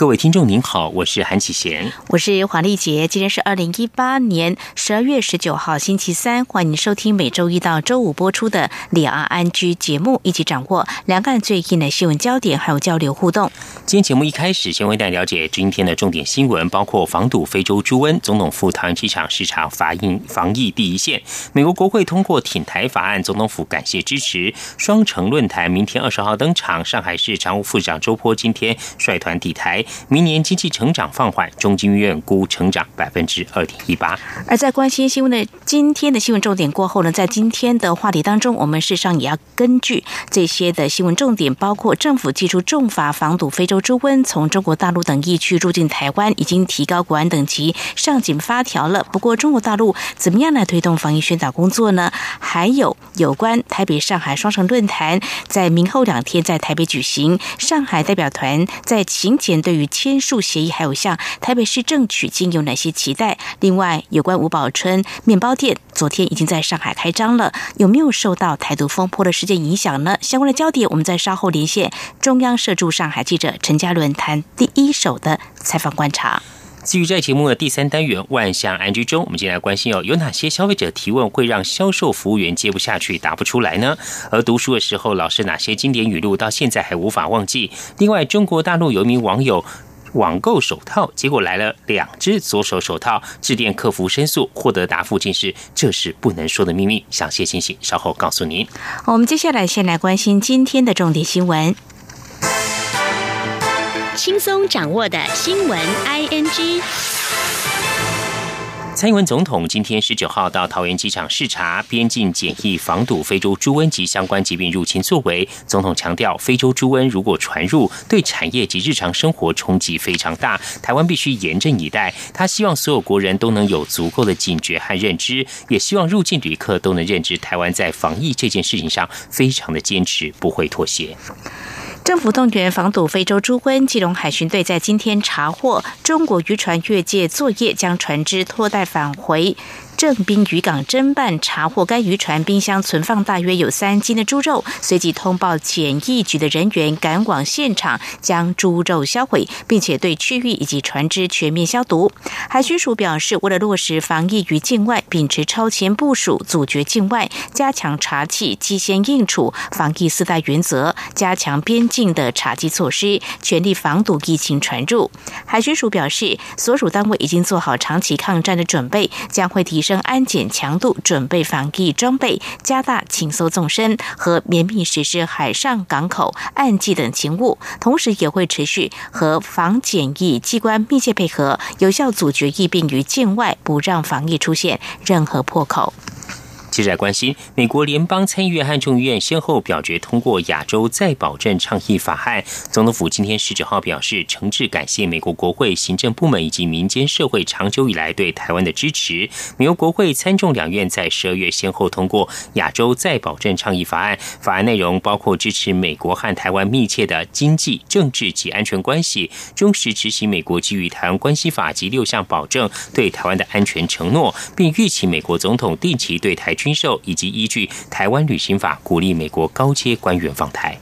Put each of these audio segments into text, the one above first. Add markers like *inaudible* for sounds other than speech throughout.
各位听众您好，我是韩启贤，我是黄丽杰。今天是二零一八年十二月十九号星期三，欢迎收听每周一到周五播出的两岸安居节目，一起掌握两岸最近的新闻焦点，还有交流互动。今天节目一开始，先为大家了解今天的重点新闻，包括防堵非洲猪瘟，总统赴桃园机场视察防疫防疫第一线。美国国会通过挺台法案，总统府感谢支持。双城论坛明天二十号登场，上海市常务副长周波今天率团抵台。明年经济成长放缓，中经院估成长百分之二点一八。而在关心新闻的今天的新闻重点过后呢，在今天的话题当中，我们事实上也要根据这些的新闻重点，包括政府寄出重罚防堵非洲猪瘟从中国大陆等疫区入境台湾，已经提高国安等级，上紧发条了。不过，中国大陆怎么样来推动防疫宣导工作呢？还有有关台北、上海双城论坛在明后两天在台北举行，上海代表团在行前对。与签署协议，还有向台北市政取经有哪些期待？另外，有关吴宝春面包店，昨天已经在上海开张了，有没有受到台独风波的事件影响呢？相关的焦点，我们在稍后连线中央社驻上海记者陈嘉伦谈第一手的采访观察。至于在节目的第三单元万象安居中，我们今天来关心哦，有哪些消费者提问会让销售服务员接不下去、答不出来呢？而读书的时候，老师哪些经典语录到现在还无法忘记？另外，中国大陆有一名网友网购手套，结果来了两只左手手套，致电客服申诉，获得答复竟是这是不能说的秘密。详细情形稍后告诉您。我们接下来先来关心今天的重点新闻。轻松掌握的新闻，I N G。蔡英文总统今天十九号到桃园机场视察边境检疫，防堵非洲猪瘟及相关疾病入侵作为。总统强调，非洲猪瘟如果传入，对产业及日常生活冲击非常大，台湾必须严阵以待。他希望所有国人都能有足够的警觉和认知，也希望入境旅客都能认知台湾在防疫这件事情上非常的坚持，不会妥协。政府动员防堵非洲猪瘟，基隆海巡队在今天查获中国渔船越界作业，将船只拖带返回。正滨渔港侦办查获该渔船冰箱存放大约有三斤的猪肉，随即通报检疫局的人员赶往现场将猪肉销毁，并且对区域以及船只全面消毒。海巡署表示，为了落实防疫于境外，秉持超前部署、阻绝境外、加强查缉、机先应处防疫四大原则，加强边境的查缉措施，全力防堵疫情传入。海巡署表示，所属单位已经做好长期抗战的准备，将会提升。升安检强度，准备防疫装备，加大勤搜纵深和绵密实施海上港口岸际等勤务，同时也会持续和防检疫机关密切配合，有效阻绝疫病于境外，不让防疫出现任何破口。记者关心，美国联邦参议院和众议院先后表决通过亚洲再保证倡议法案。总统府今天十九号表示，诚挚感谢美国国会行政部门以及民间社会长久以来对台湾的支持。美国国会参众两院在十二月先后通过亚洲再保证倡议法案，法案内容包括支持美国和台湾密切的经济、政治及安全关系，忠实执行美国基于台湾关系法及六项保证对台湾的安全承诺，并预期美国总统定期对台。军售以及依据《台湾旅行法》鼓励美国高阶官员访台。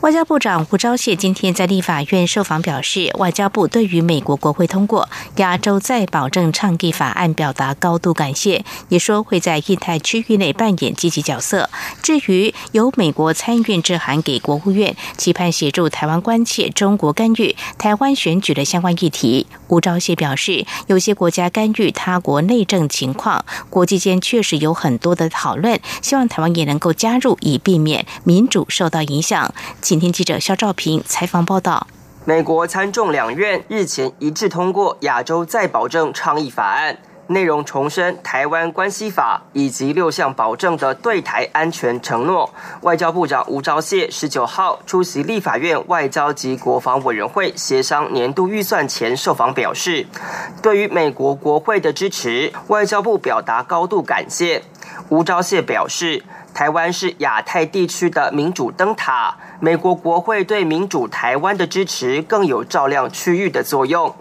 外交部长吴钊燮今天在立法院受访表示，外交部对于美国国会通过亚洲再保证倡议法案表达高度感谢，也说会在印太区域内扮演积极角色。至于由美国参议院致函给国务院，期盼协助台湾关切中国干预台湾选举的相关议题，吴钊燮表示，有些国家干预他国内政情况，国际间确实有很多的讨论，希望台湾也能够加入，以避免民主受到影响。今天记者肖兆平采访报道：美国参众两院日前一致通过《亚洲再保证倡议法案》，内容重申《台湾关系法》以及六项保证的对台安全承诺。外交部长吴钊燮十九号出席立法院外交及国防委员会协商年度预算前受访表示，对于美国国会的支持，外交部表达高度感谢。吴钊燮表示。台湾是亚太地区的民主灯塔，美国国会对民主台湾的支持更有照亮区域的作用。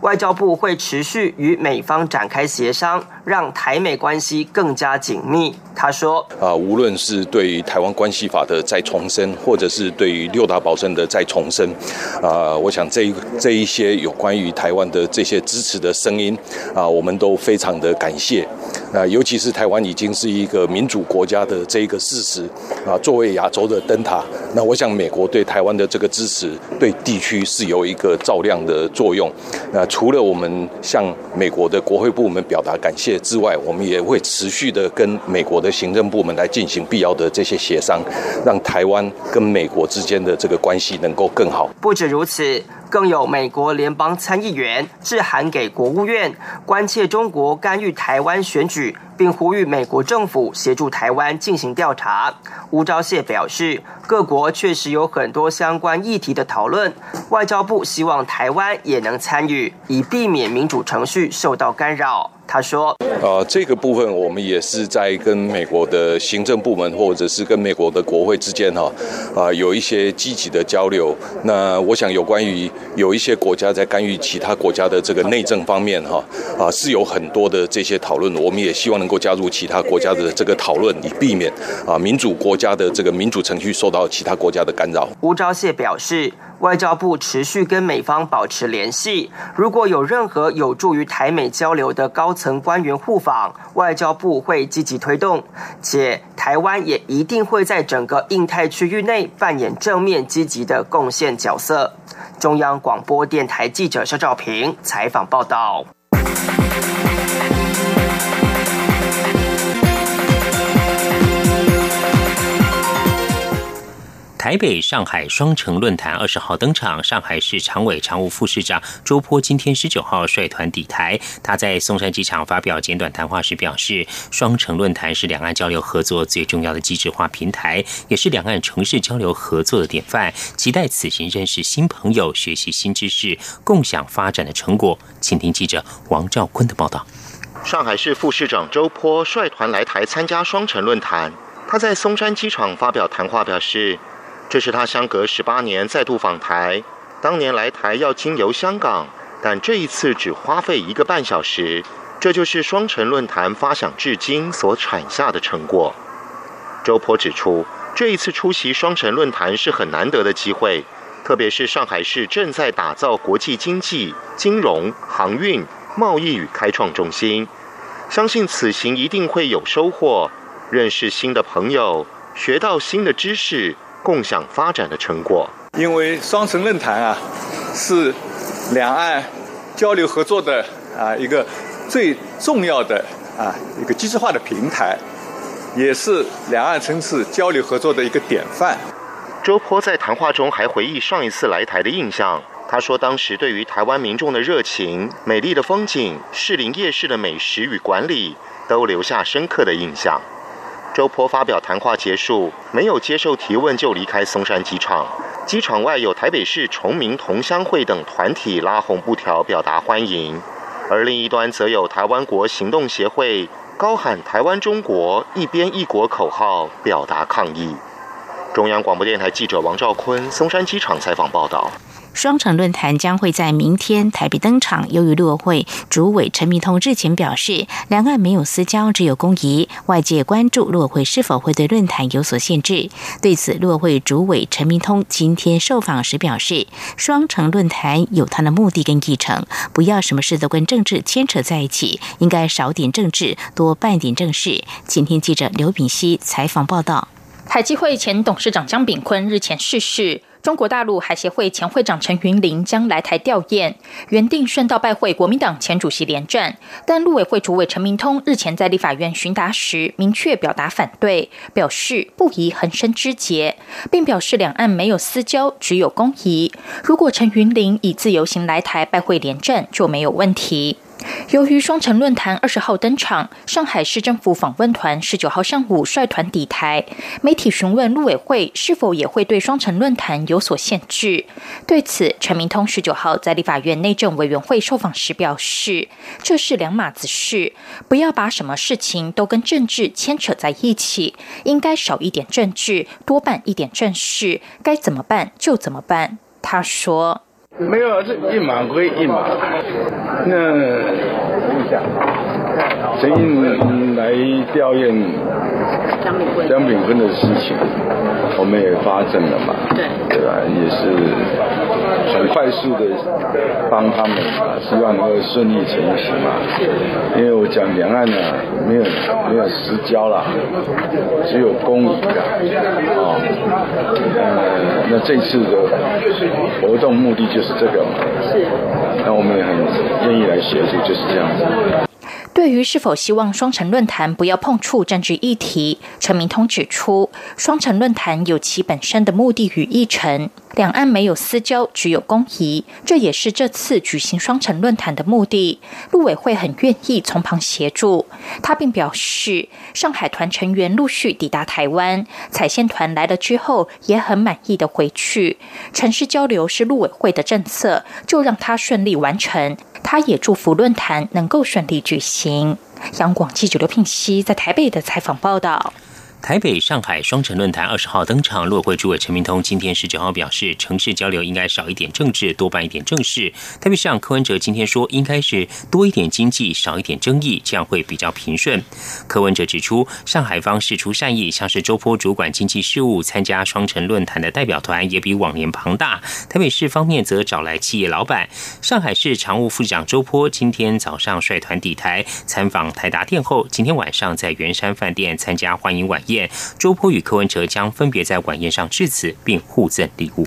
外交部会持续与美方展开协商，让台美关系更加紧密。他说：“啊，无论是对于台湾关系法的再重申，或者是对于六大保证的再重申，啊，我想这一这一些有关于台湾的这些支持的声音，啊，我们都非常的感谢。啊，尤其是台湾已经是一个民主国家的这一个事实，啊，作为亚洲的灯塔，那我想美国对台湾的这个支持，对地区是有一个照亮的作用。那除了我们向美国的国会部门表达感谢之外，我们也会持续的跟美国的行政部门来进行必要的这些协商，让台湾跟美国之间的这个关系能够更好。不止如此。更有美国联邦参议员致函给国务院，关切中国干预台湾选举，并呼吁美国政府协助台湾进行调查。吴钊燮表示，各国确实有很多相关议题的讨论，外交部希望台湾也能参与，以避免民主程序受到干扰。他说：“呃，这个部分我们也是在跟美国的行政部门，或者是跟美国的国会之间哈，啊，有一些积极的交流。那我想有关于有一些国家在干预其他国家的这个内政方面哈，啊，是有很多的这些讨论。我们也希望能够加入其他国家的这个讨论，以避免啊民主国家的这个民主程序受到其他国家的干扰。”吴钊燮表示。外交部持续跟美方保持联系，如果有任何有助于台美交流的高层官员互访，外交部会积极推动，且台湾也一定会在整个印太区域内扮演正面积极的贡献角色。中央广播电台记者肖照平采访报道。台北上海双城论坛二十号登场，上海市常委常务副市长周波今天十九号率团抵台。他在松山机场发表简短谈话时表示，双城论坛是两岸交流合作最重要的机制化平台，也是两岸城市交流合作的典范。期待此行认识新朋友，学习新知识，共享发展的成果。请听记者王兆坤的报道。上海市副市长周波率团来台参加双城论坛，他在松山机场发表谈话表示。这是他相隔十八年再度访台。当年来台要经由香港，但这一次只花费一个半小时。这就是双城论坛发响至今所产下的成果。周波指出，这一次出席双城论坛是很难得的机会，特别是上海市正在打造国际经济、金融、航运、贸易与开创中心，相信此行一定会有收获，认识新的朋友，学到新的知识。共享发展的成果。因为双城论坛啊，是两岸交流合作的啊一个最重要的啊一个机制化的平台，也是两岸城市交流合作的一个典范。周坡在谈话中还回忆上一次来台的印象，他说当时对于台湾民众的热情、美丽的风景、士林夜市的美食与管理，都留下深刻的印象。周波发表谈话结束，没有接受提问就离开松山机场。机场外有台北市崇明同乡会等团体拉红布条表达欢迎，而另一端则有台湾国行动协会高喊“台湾中国一边一国”口号表达抗议。中央广播电台记者王兆坤松山机场采访报道。双城论坛将会在明天台北登场。由于陆委会主委陈明通日前表示，两岸没有私交，只有公谊，外界关注陆委会是否会对论坛有所限制。对此，陆委会主委陈明通今天受访时表示，双城论坛有它的目的跟议程，不要什么事都跟政治牵扯在一起，应该少点政治，多办点正事。今天记者刘炳熙采访报道。海基会前董事长张炳坤日前逝世。中国大陆海协会前会长陈云林将来台吊唁，原定顺道拜会国民党前主席连战，但陆委会主委陈明通日前在立法院询答时，明确表达反对，表示不宜横生枝节，并表示两岸没有私交，只有公谊。如果陈云林以自由行来台拜会连战，就没有问题。由于双城论坛二十号登场，上海市政府访问团十九号上午率团抵台。媒体询问陆委会是否也会对双城论坛有所限制，对此，陈明通十九号在立法院内政委员会受访时表示：“这是两码子事，不要把什么事情都跟政治牵扯在一起，应该少一点政治，多办一点正事，该怎么办就怎么办。”他说。没有，这一码归一码。那陈英来吊唁江炳坤的事情，我们也发证了嘛？对，对吧？也是很快速的帮他们，希望能够顺利成行嘛。因为我讲两岸呢，没有没有私交啦，只有公益的。哦，呃，那这次的活动目的就是。是这个，是，那我们也很愿意来协助，就是这样子。对于是否希望双城论坛不要碰触政治议题，陈明通指出，双城论坛有其本身的目的与议程，两岸没有私交，只有公谊，这也是这次举行双城论坛的目的。陆委会很愿意从旁协助。他并表示，上海团成员陆续抵达台湾，彩线团来了之后也很满意的回去。城市交流是陆委会的政策，就让他顺利完成。他也祝福论坛能够顺利举行。央广记者刘聘熙在台北的采访报道。台北、上海双城论坛二十号登场，陆委会主委陈明通今天十九号表示，城市交流应该少一点政治，多办一点正事。特别像柯文哲今天说，应该是多一点经济，少一点争议，这样会比较平顺。柯文哲指出，上海方释出善意，像是周波主管经济事务参加双城论坛的代表团也比往年庞大。台北市方面则找来企业老板，上海市常务副市长周波今天早上率团抵台参访台达电后，今天晚上在圆山饭店参加欢迎晚宴。周波与柯文哲将分别在晚宴上致辞，并互赠礼物。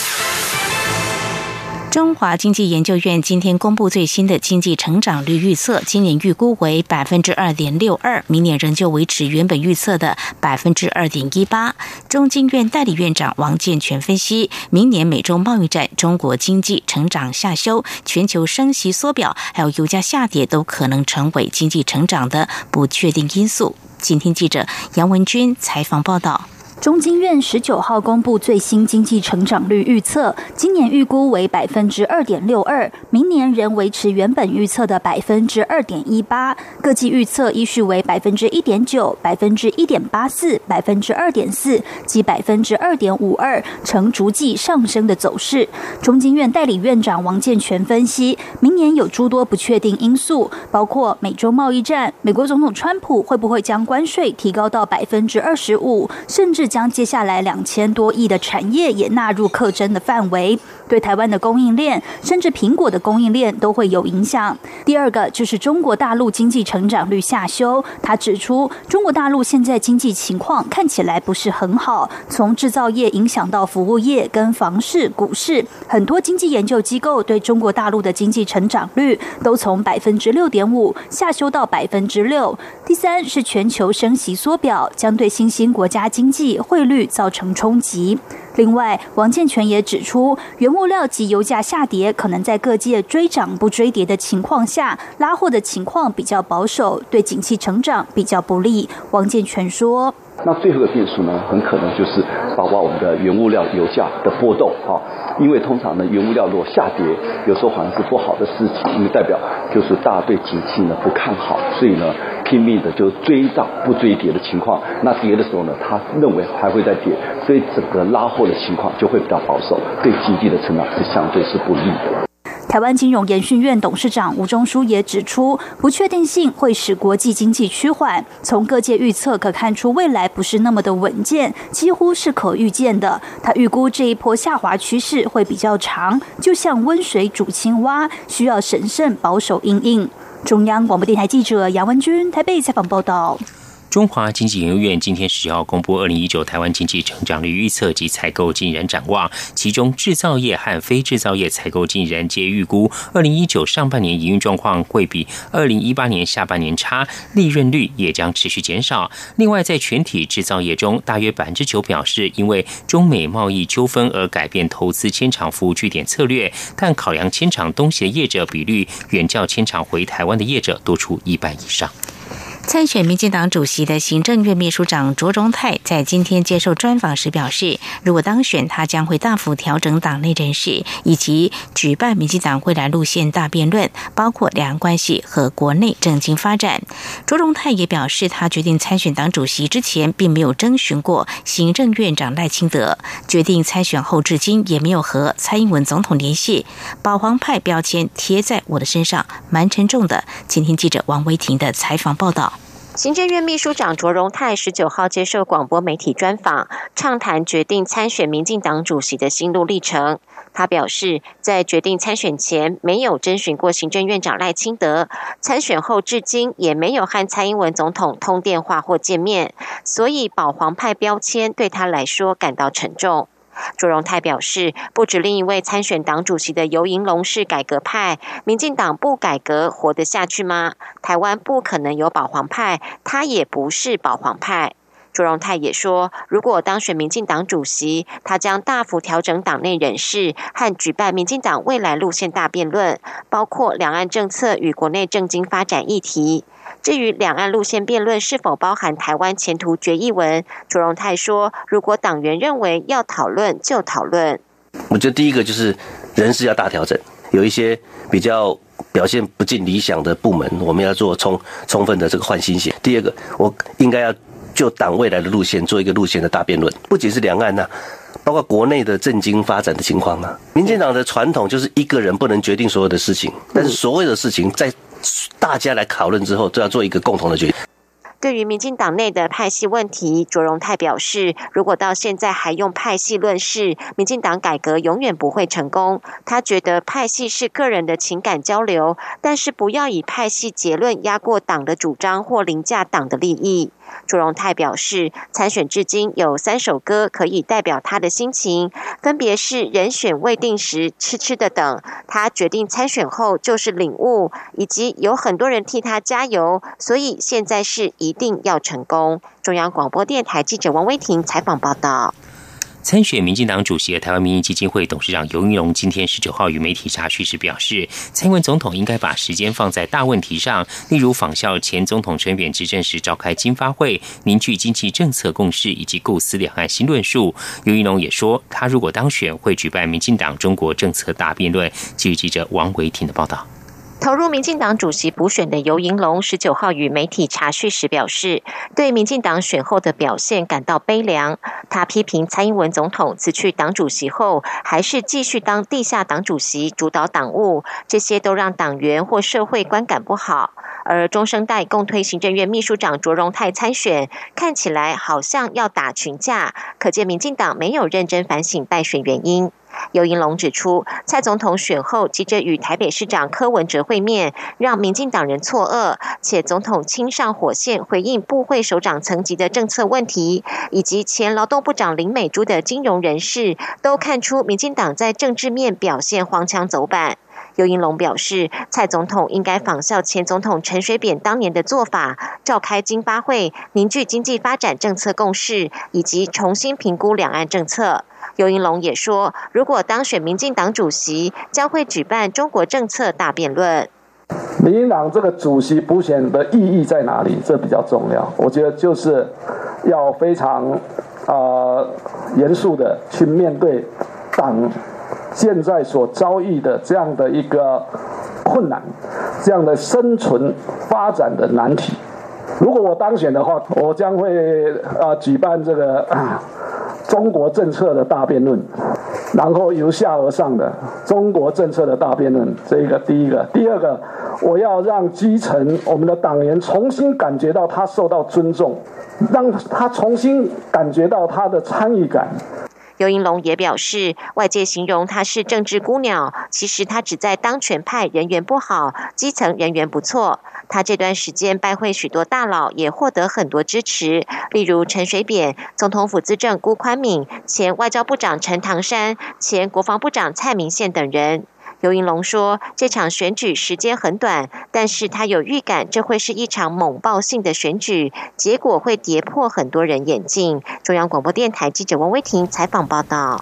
中华经济研究院今天公布最新的经济成长率预测，今年预估为百分之二点六二，明年仍旧维持原本预测的百分之二点一八。中经院代理院长王健全分析，明年美中贸易战、中国经济成长下修、全球升息缩表，还有油价下跌，都可能成为经济成长的不确定因素。今天记者杨文军采访报道。中经院十九号公布最新经济成长率预测，今年预估为百分之二点六二，明年仍维持原本预测的百分之二点一八。各季预测依序为百分之一点九、百分之一点八四、百分之二点四及百分之二点五二，呈逐季上升的走势。中经院代理院长王健全分析，明年有诸多不确定因素，包括美洲贸易战、美国总统川普会不会将关税提高到百分之二十五，甚至。将接下来两千多亿的产业也纳入课征的范围，对台湾的供应链，甚至苹果的供应链都会有影响。第二个就是中国大陆经济成长率下修，他指出，中国大陆现在经济情况看起来不是很好，从制造业影响到服务业跟房市、股市，很多经济研究机构对中国大陆的经济成长率都从百分之六点五下修到百分之六。第三是全球升息缩表，将对新兴国家经济汇率造成冲击。另外，王建全也指出，原物料及油价下跌，可能在各界追涨不追跌的情况下，拉货的情况比较保守，对景气成长比较不利。王建全说。那最后的变数呢，很可能就是包括我们的原物料油价的波动啊，因为通常呢，原物料如果下跌，有时候好像是不好的事情，因为代表就是大家对景气呢不看好，所以呢拼命的就追涨不追跌的情况。那跌的时候呢，他认为还会再跌，所以整个拉货的情况就会比较保守，对经济的成长是相对是不利的。台湾金融研训院董事长吴忠书也指出，不确定性会使国际经济趋缓。从各界预测可看出，未来不是那么的稳健，几乎是可预见的。他预估这一波下滑趋势会比较长，就像温水煮青蛙，需要审慎保守应应。中央广播电台记者杨文君台北采访报道。中华经济研究院今天十号公布二零一九台湾经济成长率预测及采购经人展望，其中制造业和非制造业采购经人皆预估二零一九上半年营运状况会比二零一八年下半年差，利润率也将持续减少。另外，在全体制造业中，大约百分之九表示因为中美贸易纠纷而改变投资迁厂服务据点策略，但考量迁厂东西的业者比率，远较迁厂回台湾的业者多出一半以上。参选民进党主席的行政院秘书长卓荣泰在今天接受专访时表示，如果当选，他将会大幅调整党内人事，以及举办民进党未来路线大辩论，包括两岸关系和国内政经发展。卓荣泰也表示，他决定参选党主席之前，并没有征询过行政院长赖清德；决定参选后，至今也没有和蔡英文总统联系。保皇派标签贴在我的身上，蛮沉重的。今天记者王维婷的采访报道。行政院秘书长卓荣泰十九号接受广播媒体专访，畅谈决定参选民进党主席的心路历程。他表示，在决定参选前没有征询过行政院长赖清德，参选后至今也没有和蔡英文总统通电话或见面，所以保皇派标签对他来说感到沉重。卓荣泰表示，不止另一位参选党主席的游银龙是改革派，民进党不改革活得下去吗？台湾不可能有保皇派，他也不是保皇派。卓荣泰也说，如果当选民进党主席，他将大幅调整党内人事和举办民进党未来路线大辩论，包括两岸政策与国内政经发展议题。至于两岸路线辩论是否包含台湾前途决议文，卓荣泰说：“如果党员认为要讨论，就讨论。”我觉得第一个就是人事要大调整，有一些比较表现不尽理想的部门，我们要做充充分的这个换新血。第二个，我应该要就党未来的路线做一个路线的大辩论，不仅是两岸呐，包括国内的政经发展的情况啊。民进党的传统就是一个人不能决定所有的事情，但是所有的事情在。大家来讨论之后，都要做一个共同的决定。对于民进党内的派系问题，卓荣泰表示，如果到现在还用派系论事，民进党改革永远不会成功。他觉得派系是个人的情感交流，但是不要以派系结论压过党的主张或凌驾党的利益。朱荣泰表示，参选至今有三首歌可以代表他的心情，分别是“人选未定时”、“痴痴的等”。他决定参选后就是领悟，以及有很多人替他加油，所以现在是一定要成功。中央广播电台记者王威婷采访报道。参选民进党主席的台湾民意基金会董事长尤云龙今天十九号与媒体查叙时表示，蔡英文总统应该把时间放在大问题上，例如仿效前总统陈远执政时召开金发会，凝聚经济政策共识以及构思两岸新论述。尤云龙也说，他如果当选，会举办民进党中国政策大辩论。据记者王维婷的报道。投入民进党主席补选的尤银龙十九号与媒体查叙时表示，对民进党选后的表现感到悲凉。他批评蔡英文总统辞去党主席后，还是继续当地下党主席，主导党务，这些都让党员或社会观感不好。而中生代共推行政院秘书长卓荣泰参选，看起来好像要打群架，可见民进党没有认真反省败选原因。尤银龙指出，蔡总统选后急着与台北市长柯文哲会面，让民进党人错愕，且总统亲上火线回应部会首长层级的政策问题，以及前劳动部长林美珠的金融人士，都看出民进党在政治面表现荒腔走板。尤英龙表示，蔡总统应该仿效前总统陈水扁当年的做法，召开经发会，凝聚经济发展政策共识，以及重新评估两岸政策。尤英龙也说，如果当选民进党主席，将会举办中国政策大辩论。民进党这个主席补选的意义在哪里？这比较重要。我觉得就是要非常啊严肃的去面对党。现在所遭遇的这样的一个困难，这样的生存发展的难题，如果我当选的话，我将会啊举办这个 *coughs* 中国政策的大辩论，然后由下而上的中国政策的大辩论，这一个第一个，第二个，我要让基层我们的党员重新感觉到他受到尊重，让他重新感觉到他的参与感。刘英龙也表示，外界形容他是政治孤鸟，其实他只在当权派人缘不好，基层人缘不错。他这段时间拜会许多大佬，也获得很多支持，例如陈水扁、总统府资政辜宽敏、前外交部长陈唐山、前国防部长蔡明宪等人。刘银龙说：“这场选举时间很短，但是他有预感，这会是一场猛爆性的选举，结果会跌破很多人眼镜。”中央广播电台记者王威婷采访报道。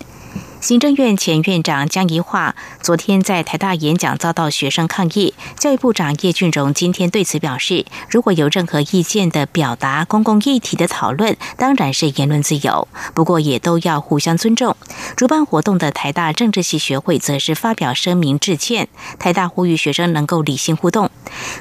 行政院前院长江宜桦昨天在台大演讲遭到学生抗议，教育部长叶俊荣今天对此表示，如果有任何意见的表达、公共议题的讨论，当然是言论自由，不过也都要互相尊重。主办活动的台大政治系学会则是发表声明致歉，台大呼吁学生能够理性互动。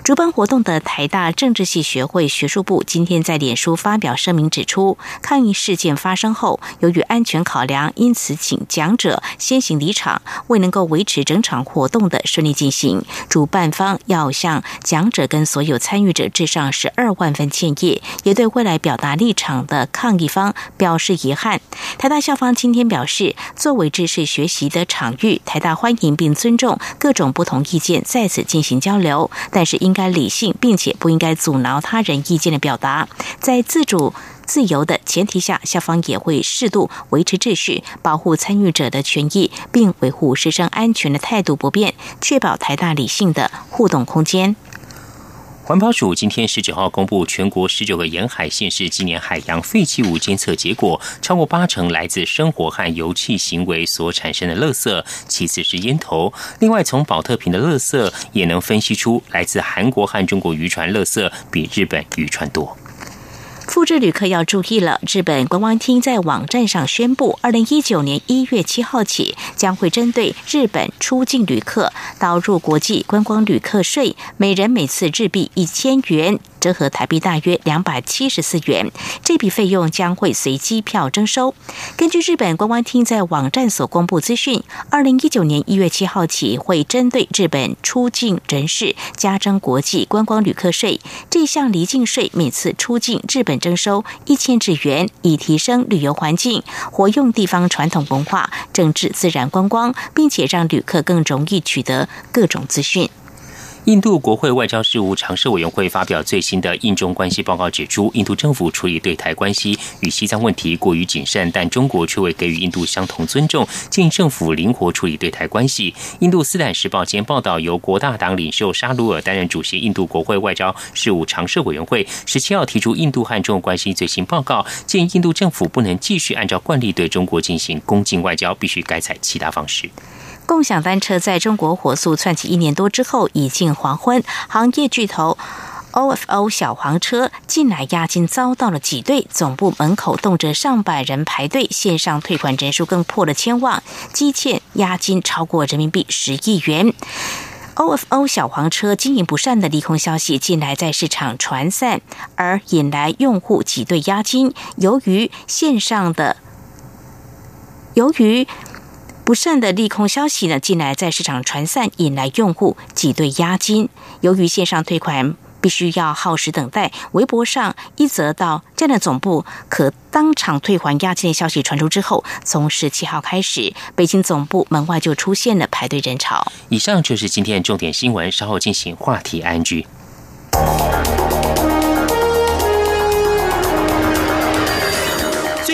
主办活动的台大政治系学会学术部今天在脸书发表声明指出，抗议事件发生后，由于安全考量，因此请讲。者先行离场，未能够维持整场活动的顺利进行。主办方要向讲者跟所有参与者致上十二万分歉意，也对未来表达立场的抗议方表示遗憾。台大校方今天表示，作为知识学习的场域，台大欢迎并尊重各种不同意见在此进行交流，但是应该理性，并且不应该阻挠他人意见的表达，在自主。自由的前提下，校方也会适度维持秩序，保护参与者的权益，并维护师生安全的态度不变，确保台大理性的互动空间。环保署今天十九号公布全国十九个沿海县市今年海洋废弃物监测结果，超过八成来自生活和油气行为所产生的垃圾，其次是烟头。另外，从保特瓶的垃圾也能分析出来自韩国和中国渔船垃圾比日本渔船多。复制旅客要注意了。日本观光厅在网站上宣布，二零一九年一月七号起，将会针对日本出境旅客导入国际观光旅客税，每人每次日币一千元。折合台币大约两百七十四元，这笔费用将会随机票征收。根据日本观光厅在网站所公布资讯，二零一九年一月七号起，会针对日本出境人士加征国际观光旅客税。这项离境税每次出境日本征收一千日元，以提升旅游环境，活用地方传统文化，整治自然观光，并且让旅客更容易取得各种资讯。印度国会外交事务常设委员会发表最新的印中关系报告，指出印度政府处理对台关系与西藏问题过于谨慎，但中国却未给予印度相同尊重，建议政府灵活处理对台关系。印度斯坦时报间报道，由国大党领袖沙鲁尔担任主席，印度国会外交事务常设委员会十七号提出印度和中关系最新报告，建议印度政府不能继续按照惯例对中国进行恭敬外交，必须改采其他方式。共享单车在中国火速窜起一年多之后，已近黄昏。行业巨头 OFO 小黄车近来押金遭到了挤兑，总部门口动辄上百人排队，线上退款人数更破了千万，积欠押金超过人民币十亿元。OFO 小黄车经营不善的利空消息近来在市场传散，而引来用户挤兑押金。由于线上的，由于不善的利空消息呢，近来在市场传散，引来用户挤兑押金。由于线上退款。必须要耗时等待。微博上一则到战略总部可当场退还押金的消息传出之后，从十七号开始，北京总部门外就出现了排队人潮。以上就是今天重点新闻，稍后进行话题安居。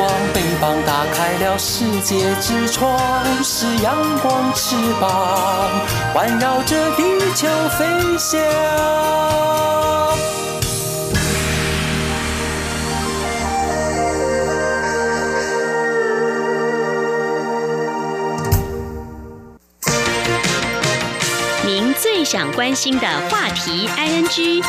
光，翅膀打开了世界之窗；是阳光翅膀，环绕着地球飞翔。您最想关心的话题，ING。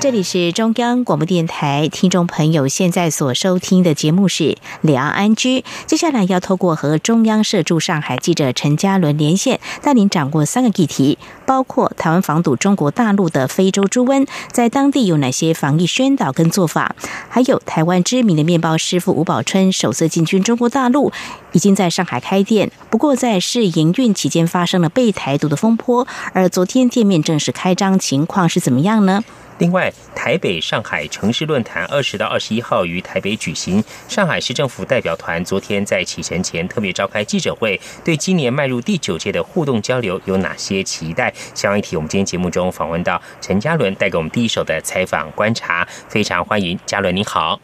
这里是中央广播电台，听众朋友现在所收听的节目是《两岸安居》。接下来要透过和中央社驻上海记者陈嘉伦连线，带您掌握三个议题，包括台湾防堵中国大陆的非洲猪瘟，在当地有哪些防疫宣导跟做法？还有台湾知名的面包师傅吴宝春首次进军中国大陆，已经在上海开店，不过在试营运期间发生了被台独的风波，而昨天店面正式开张，情况是怎么样呢？另外，台北上海城市论坛二十到二十一号于台北举行。上海市政府代表团昨天在启程前特别召开记者会，对今年迈入第九届的互动交流有哪些期待？相关议题，我们今天节目中访问到陈嘉伦，带给我们第一手的采访观察，非常欢迎嘉伦，你好。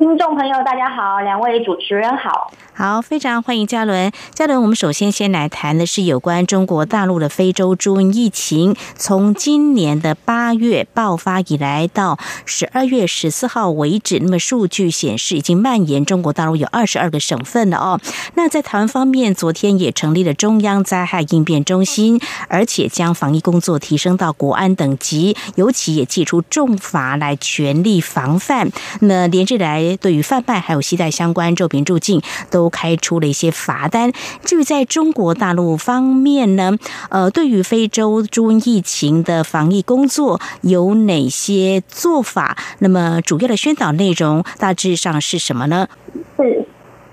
听众朋友，大家好，两位主持人好，好，非常欢迎嘉伦。嘉伦，我们首先先来谈的是有关中国大陆的非洲猪瘟疫情，从今年的八月爆发以来到十二月十四号为止，那么数据显示已经蔓延中国大陆有二十二个省份了哦。那在台湾方面，昨天也成立了中央灾害应变中心，而且将防疫工作提升到国安等级，尤其也祭出重罚来全力防范。那连日来。对于贩卖还有携带相关肉品入境，都开出了一些罚单。至于在中国大陆方面呢，呃，对于非洲猪瘟疫情的防疫工作有哪些做法？那么主要的宣导内容大致上是什么呢？是。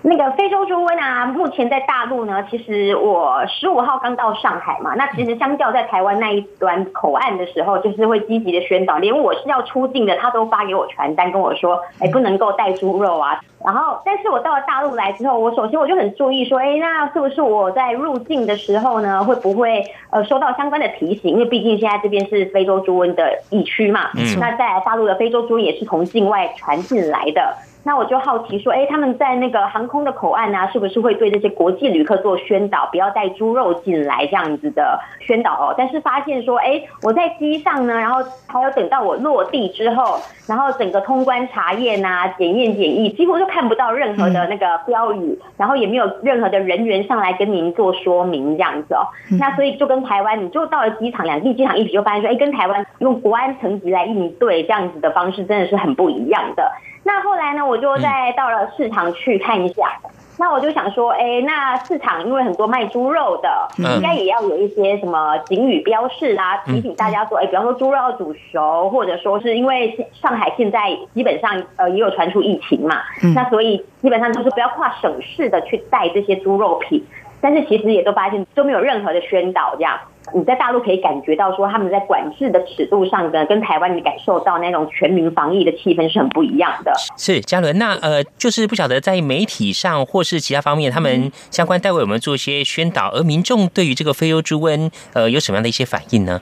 那个非洲猪瘟啊，目前在大陆呢，其实我十五号刚到上海嘛，那其实相较在台湾那一端口岸的时候，就是会积极的宣导，连我是要出境的，他都发给我传单，跟我说，哎，不能够带猪肉啊。然后，但是我到了大陆来之后，我首先我就很注意说，哎，那是不是我在入境的时候呢，会不会呃收到相关的提醒？因为毕竟现在这边是非洲猪瘟的疫区嘛，那在大陆的非洲猪瘟也是从境外传进来的。那我就好奇说，哎，他们在那个航空的口岸呢，是不是会对这些国际旅客做宣导，不要带猪肉进来这样子的宣导哦？但是发现说，哎，我在机上呢，然后还有等到我落地之后，然后整个通关查验啊、检验检疫，几乎就看不到任何的那个标语，然后也没有任何的人员上来跟您做说明这样子哦。那所以就跟台湾，你就到了机场，两地机场一比，就发现说，哎，跟台湾用国安层级来应对这样子的方式，真的是很不一样的。那后来呢，我就再到了市场去看一下。那我就想说，哎，那市场因为很多卖猪肉的，应该也要有一些什么警语标示啊，提醒大家说，哎，比方说猪肉要煮熟，或者说是因为上海现在基本上呃也有传出疫情嘛，那所以基本上就是不要跨省市的去带这些猪肉品。但是其实也都发现都没有任何的宣导这样。你在大陆可以感觉到说他们在管制的尺度上的跟台湾你感受到那种全民防疫的气氛是很不一样的。是嘉伦，那呃，就是不晓得在媒体上或是其他方面，他们相关单位有没有做一些宣导，而民众对于这个非洲猪瘟呃有什么样的一些反应呢？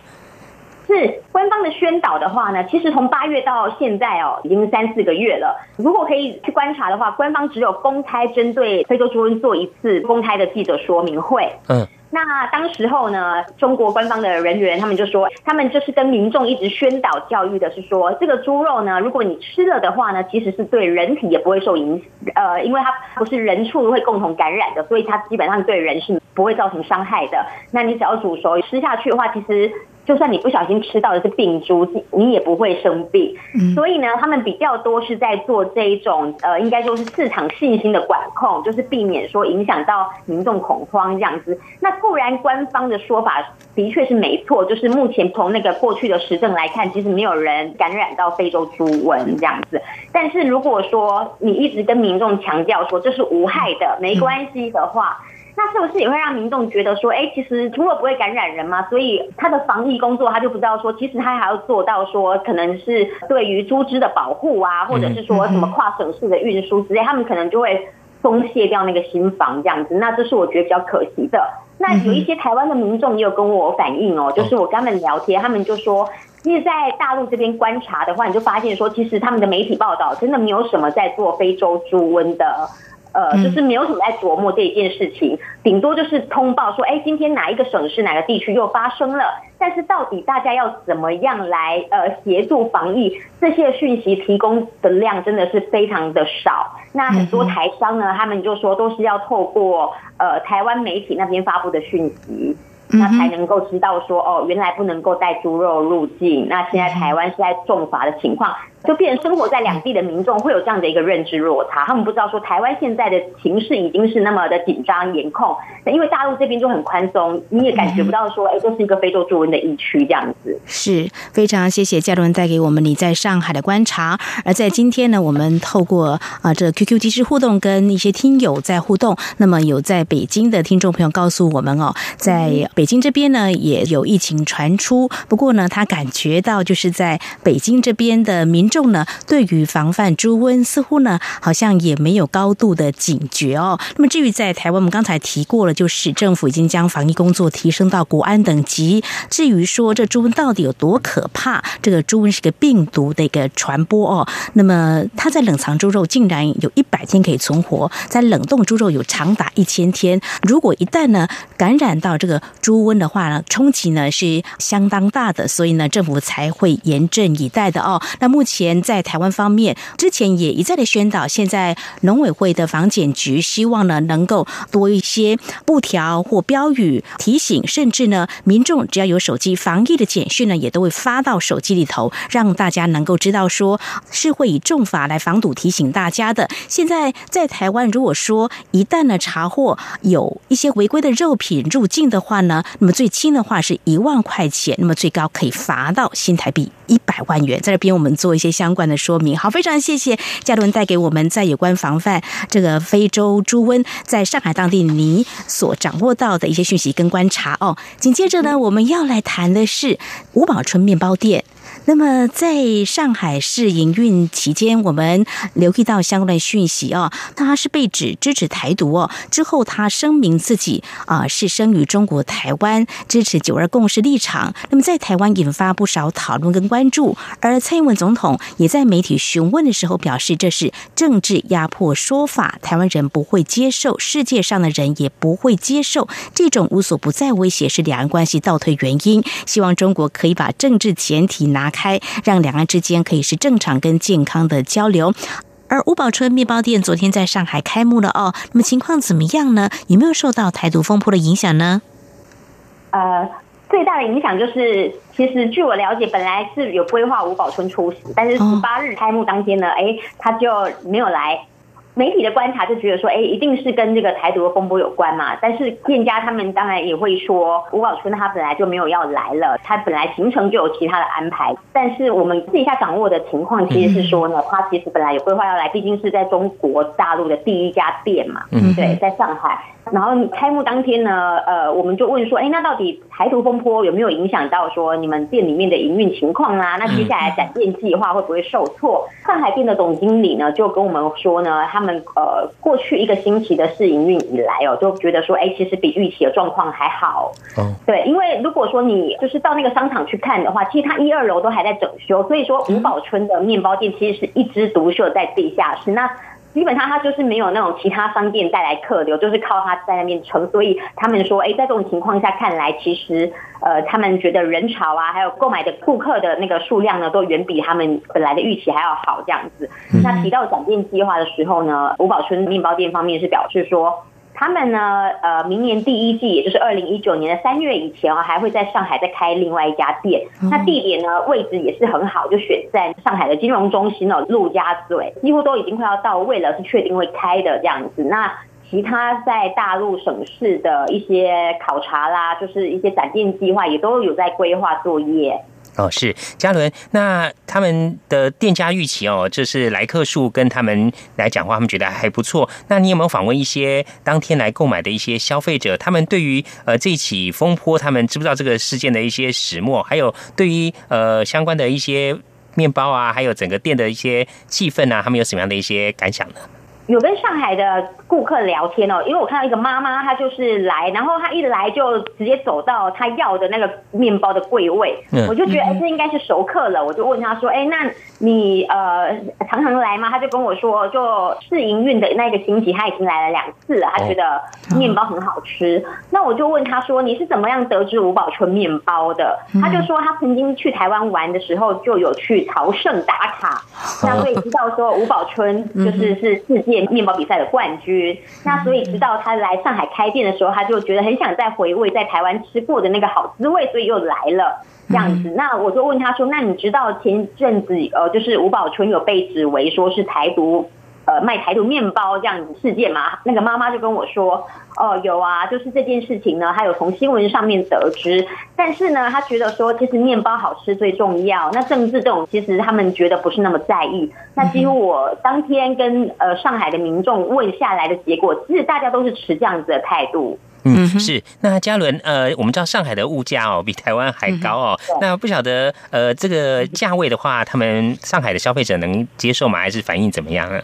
是官方的宣导的话呢，其实从八月到现在哦，已经三四个月了。如果可以去观察的话，官方只有公开针对非洲猪瘟做一次公开的记者说明会。嗯。那当时候呢，中国官方的人员他们就说，他们就是跟民众一直宣导教育的是说，这个猪肉呢，如果你吃了的话呢，其实是对人体也不会受影，呃，因为它不是人畜会共同感染的，所以它基本上对人是不会造成伤害的。那你只要煮熟吃下去的话，其实。就算你不小心吃到的是病猪，你也不会生病。所以呢，他们比较多是在做这一种呃，应该说是市场信心的管控，就是避免说影响到民众恐慌这样子。那固然官方的说法的确是没错，就是目前从那个过去的实证来看，其实没有人感染到非洲猪瘟这样子。但是如果说你一直跟民众强调说这是无害的、没关系的话，那是不是也会让民众觉得说，哎，其实猪肉不会感染人嘛？所以他的防疫工作他就不知道说，其实他还要做到说，可能是对于猪只的保护啊，或者是说什么跨省市的运输之类，他们可能就会松懈掉那个心防这样子。那这是我觉得比较可惜的。那有一些台湾的民众也有跟我反映哦，就是我跟他们聊天，他们就说，其实，在大陆这边观察的话，你就发现说，其实他们的媒体报道真的没有什么在做非洲猪瘟的。呃，就是没有什么在琢磨这一件事情，顶多就是通报说，哎，今天哪一个省市、哪个地区又发生了。但是到底大家要怎么样来呃协助防疫？这些讯息提供的量真的是非常的少。那很多台商呢，他们就说都是要透过呃台湾媒体那边发布的讯息。那才能够知道说哦，原来不能够带猪肉入境。那现在台湾是在重罚的情况，就变成生活在两地的民众会有这样的一个认知落差。他们不知道说台湾现在的情势已经是那么的紧张严控，因为大陆这边就很宽松，你也感觉不到说哎，这是一个非洲猪瘟的疫区这样子。是非常谢谢嘉伦带给我们你在上海的观察。而在今天呢，我们透过啊这 QQ 即时互动跟一些听友在互动，那么有在北京的听众朋友告诉我们哦，在北京这边呢也有疫情传出，不过呢，他感觉到就是在北京这边的民众呢，对于防范猪瘟似乎呢好像也没有高度的警觉哦。那么至于在台湾，我们刚才提过了，就是政府已经将防疫工作提升到国安等级。至于说这猪瘟到底有多可怕，这个猪瘟是个病毒的一个传播哦。那么它在冷藏猪肉竟然有一百天可以存活，在冷冻猪肉有长达一千天。如果一旦呢感染到这个猪瘟，的话呢，冲击呢是相当大的，所以呢，政府才会严阵以待的哦。那目前在台湾方面，之前也一再的宣导，现在农委会的防检局希望呢，能够多一些布条或标语提醒，甚至呢，民众只要有手机防疫的简讯呢，也都会发到手机里头，让大家能够知道说是会以重罚来防堵提醒大家的。现在在台湾，如果说一旦呢查获有一些违规的肉品入境的话呢，那么最轻的话是一万块钱，那么最高可以罚到新台币一百万元。在这边我们做一些相关的说明。好，非常谢谢嘉伦带给我们在有关防范这个非洲猪瘟在上海当地你所掌握到的一些讯息跟观察哦。紧接着呢，我们要来谈的是五宝春面包店。那么，在上海市营运期间，我们留意到相关的讯息哦，他是被指支持台独哦。之后，他声明自己啊是生于中国台湾，支持九二共识立场。那么，在台湾引发不少讨论跟关注。而蔡英文总统也在媒体询问的时候表示，这是政治压迫说法，台湾人不会接受，世界上的人也不会接受这种无所不在威胁，是两岸关系倒退原因。希望中国可以把政治前提拿。开，让两岸之间可以是正常跟健康的交流。而五宝春面包店昨天在上海开幕了哦，那么情况怎么样呢？有没有受到台独风波的影响呢？呃，最大的影响就是，其实据我了解，本来是有规划五宝春出席，但是十八日开幕当天呢，哎，他就没有来。媒体的观察就觉得说，哎，一定是跟这个台独的风波有关嘛。但是店家他们当然也会说，吴宝春他本来就没有要来了，他本来行程就有其他的安排。但是我们私底下掌握的情况其实是说呢，他其实本来有规划要来，毕竟是在中国大陆的第一家店嘛，对，在上海。然后开幕当天呢，呃，我们就问说，哎，那到底台独风波有没有影响到说你们店里面的营运情况啊？那接下来展店计划会不会受挫？上海店的总经理呢就跟我们说呢，他们呃过去一个星期的试营运以来哦，就觉得说，哎，其实比预期的状况还好。哦，对，因为如果说你就是到那个商场去看的话，其实它一二楼都还在整修，所以说五宝村的面包店其实是一枝独秀在地下室。那基本上他就是没有那种其他商店带来客流，就是靠他在那边撑，所以他们说，哎，在这种情况下看来，其实呃，他们觉得人潮啊，还有购买的顾客的那个数量呢，都远比他们本来的预期还要好这样子。那提到展店计划的时候呢，吴宝春面包店方面是表示说。他们呢，呃，明年第一季，也就是二零一九年的三月以前哦，还会在上海再开另外一家店。那地点呢，位置也是很好，就选在上海的金融中心哦，陆家嘴，几乎都已经快要到位了，是确定会开的这样子。那其他在大陆省市的一些考察啦，就是一些展店计划，也都有在规划作业。哦，是嘉伦，那他们的店家预期哦，这是来客数跟他们来讲话，他们觉得还不错。那你有没有访问一些当天来购买的一些消费者？他们对于呃这起风波，他们知不知道这个事件的一些始末？还有对于呃相关的一些面包啊，还有整个店的一些气氛啊，他们有什么样的一些感想呢？有跟上海的顾客聊天哦，因为我看到一个妈妈，她就是来，然后她一来就直接走到她要的那个面包的柜位，我就觉得哎，这应该是熟客了，我就问她说，哎，那你呃常常来吗？她就跟我说，就试营运的那个星期，她已经来了两次了，她觉得面包很好吃。那我就问她说，你是怎么样得知五宝春面包的？她就说，她曾经去台湾玩的时候，就有去朝圣打卡，那所以知道说五宝春就是是世界。面包比赛的冠军，那所以直到他来上海开店的时候，他就觉得很想再回味在台湾吃过的那个好滋味，所以又来了这样子。那我就问他说：“那你知道前阵子呃，就是吴宝春有被指为说是台独？”呃，卖台独面包这样子事件嘛，那个妈妈就跟我说，哦，有啊，就是这件事情呢，她有从新闻上面得知，但是呢，她觉得说，其实面包好吃最重要，那政治这种其实他们觉得不是那么在意。那几乎我当天跟呃上海的民众问下来的结果，其实大家都是持这样子的态度。嗯，是。那嘉伦，呃，我们知道上海的物价哦比台湾还高哦，那不晓得呃这个价位的话，他们上海的消费者能接受吗？还是反应怎么样呢？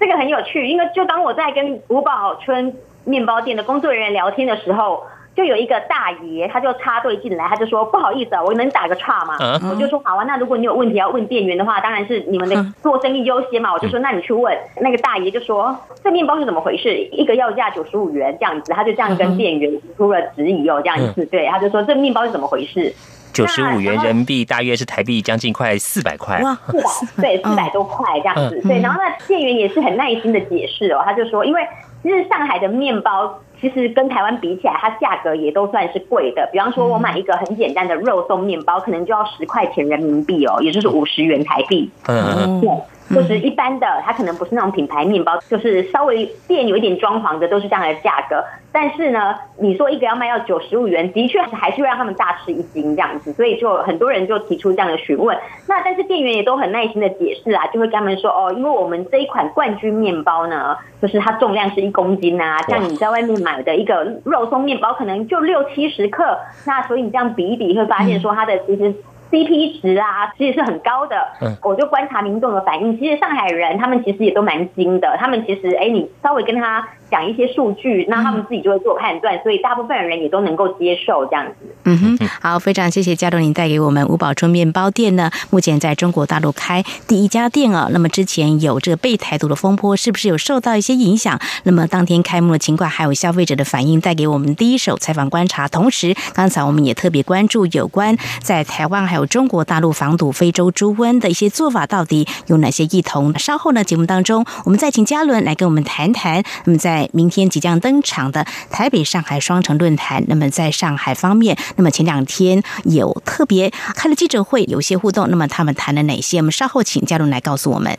这个很有趣，因为就当我在跟五宝村面包店的工作人员聊天的时候，就有一个大爷，他就插队进来，他就说：“不好意思啊，我能打个岔吗？”我就说：“好啊，那如果你有问题要问店员的话，当然是你们的做生意优先嘛。”我就说：“那你去问。”那个大爷就说：“这面包是怎么回事？一个要价九十五元这样子。”他就这样跟店员出了质疑哦，这样子对，他就说：“这面包是怎么回事？”九十五元人民币大约是台币将近快四百块，哇，四百对四百多块这样子，对。然后那店员也是很耐心的解释哦，他就说，因为其实上海的面包其实跟台湾比起来，它价格也都算是贵的。比方说，我买一个很简单的肉松面包，可能就要十块钱人民币哦，也就是五十元台币。嗯，对。就是一般的，它可能不是那种品牌面包，就是稍微店有一点装潢的，都是这样的价格。但是呢，你说一个要卖到九十五元，的确还是会让他们大吃一惊这样子。所以就很多人就提出这样的询问。那但是店员也都很耐心的解释啊，就会跟他们说哦，因为我们这一款冠军面包呢，就是它重量是一公斤啊，像你在外面买的一个肉松面包可能就六七十克，那所以你这样比一比，会发现说它的其实。CP 值啊，其实是很高的。嗯，我就观察民众的反应，其实上海人他们其实也都蛮精的。他们其实，哎，你稍微跟他讲一些数据，那他们自己就会做判断，所以大部分人也都能够接受这样子。嗯哼，好，非常谢谢嘉东您带给我们五宝春面包店呢。目前在中国大陆开第一家店啊。那么之前有这个被台独的风波，是不是有受到一些影响？那么当天开幕的情况，还有消费者的反应，带给我们第一手采访观察。同时，刚才我们也特别关注有关在台湾还。有中国大陆防堵非洲猪瘟的一些做法，到底有哪些异同？稍后呢，节目当中我们再请嘉伦来跟我们谈谈。那么，在明天即将登场的台北上海双城论坛，那么在上海方面，那么前两天有特别开了记者会，有些互动。那么他们谈了哪些？我们稍后请嘉伦来告诉我们。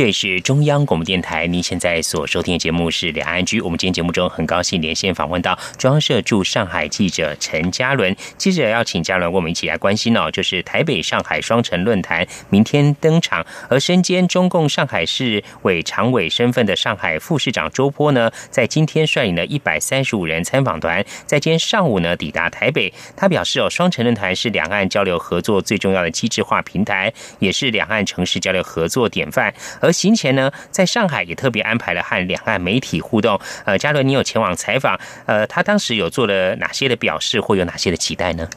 这是中央广播电台，您现在所收听的节目是《两岸居》。我们今天节目中很高兴连线访问到中央社驻上海记者陈嘉伦。记者要请嘉伦，我们一起来关心哦，就是台北上海双城论坛明天登场，而身兼中共上海市委常委身份的上海副市长周波呢，在今天率领了一百三十五人参访团，在今天上午呢抵达台北。他表示哦，双城论坛是两岸交流合作最重要的机制化平台，也是两岸城市交流合作典范。而行前呢，在上海也特别安排了和两岸媒体互动。呃，嘉伦，你有前往采访？呃，他当时有做了哪些的表示，或有哪些的期待呢？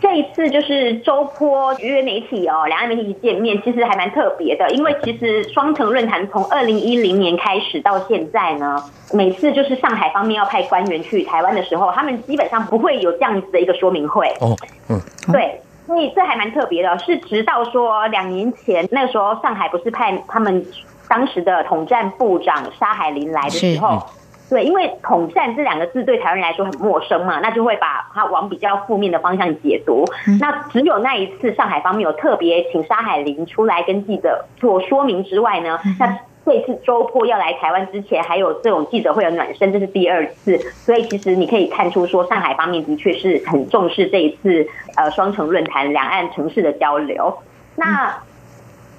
这一次就是周坡约媒体哦，两岸媒体见面，其实还蛮特别的。因为其实双城论坛从二零一零年开始到现在呢，每次就是上海方面要派官员去台湾的时候，他们基本上不会有这样子的一个说明会。哦，嗯，对。所以这还蛮特别的，是直到说两年前那个时候，上海不是派他们当时的统战部长沙海林来的时候，对，因为统战这两个字对台湾人来说很陌生嘛，那就会把它往比较负面的方向解读。那只有那一次上海方面有特别请沙海林出来跟记者做说明之外呢，那。这次周末要来台湾之前，还有这种记者会的暖身，这是第二次，所以其实你可以看出，说上海方面的确是很重视这一次呃双城论坛两岸城市的交流。那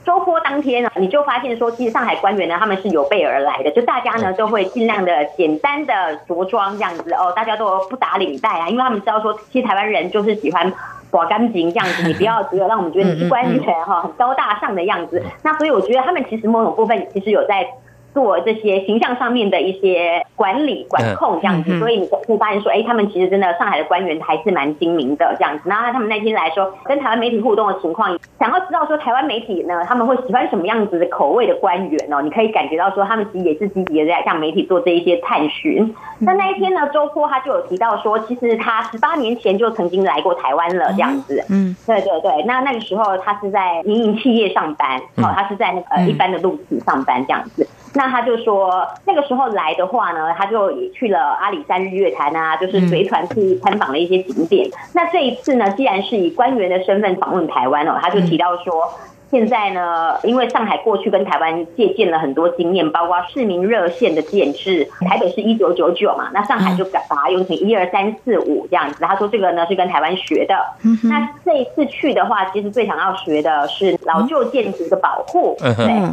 周波当天呢，你就发现说，其实上海官员呢，他们是有备而来的，就大家呢都会尽量的简单的着装这样子哦，大家都不打领带啊，因为他们知道说，其实台湾人就是喜欢。刮干净这样子，你不要只有让我们觉得你是官员哈，很高大上的样子。那所以我觉得他们其实某种部分其实有在。做这些形象上面的一些管理管控这样子，所以你会发现说，哎，他们其实真的上海的官员还是蛮精明的这样子。然后他们那天来说，跟台湾媒体互动的情况，想要知道说台湾媒体呢，他们会喜欢什么样子的口味的官员哦？你可以感觉到说，他们其实也是积极的在向媒体做这一些探寻。那那一天呢，周波他就有提到说，其实他十八年前就曾经来过台湾了这样子。嗯，对对对。那那个时候他是在民营企业上班，哦，他是在那个一般的路企上班这样子。那他就说，那个时候来的话呢，他就也去了阿里山日月潭啊，就是随团去参访了一些景点。那这一次呢，既然是以官员的身份访问台湾哦，他就提到说，现在呢，因为上海过去跟台湾借鉴了很多经验，包括市民热线的建制，台北是一九九九嘛，那上海就把它用成一二三四五这样子。他说这个呢是跟台湾学的。那这一次去的话，其实最想要学的是老旧建筑的保护。对。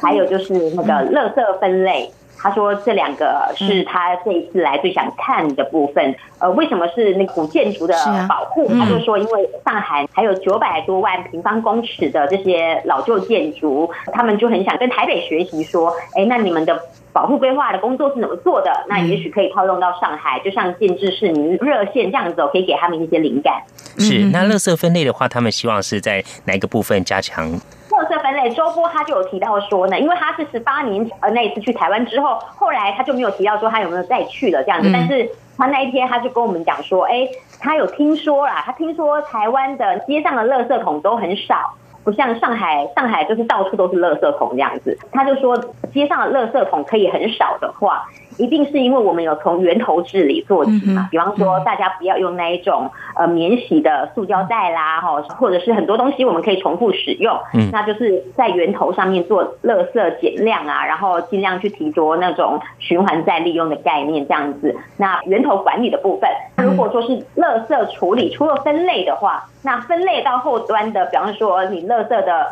还有就是那个垃圾分类，他说这两个是他这一次来最想看的部分。呃，为什么是那古建筑的保护？他就说，因为上海还有九百多万平方公尺的这些老旧建筑，他们就很想跟台北学习，说，哎，那你们的保护规划的工作是怎么做的？那也许可以套用到上海，就像建制市民热线这样子，可以给他们一些灵感。是，那垃圾分类的话，他们希望是在哪个部分加强？特色分类，周波他就有提到说呢，因为他是十八年呃那一次去台湾之后，后来他就没有提到说他有没有再去了这样子，但是他那一天他就跟我们讲说，哎，他有听说啦，他听说台湾的街上的垃圾桶都很少，不像上海，上海就是到处都是垃圾桶这样子，他就说街上的垃圾桶可以很少的话。一定是因为我们有从源头治理做起嘛。比方说，大家不要用那一种呃免洗的塑胶袋啦，哈，或者是很多东西我们可以重复使用。嗯，那就是在源头上面做垃圾减量啊，然后尽量去提着那种循环再利用的概念，这样子。那源头管理的部分，如果说是垃圾处理，除了分类的话，那分类到后端的，比方说你垃圾的。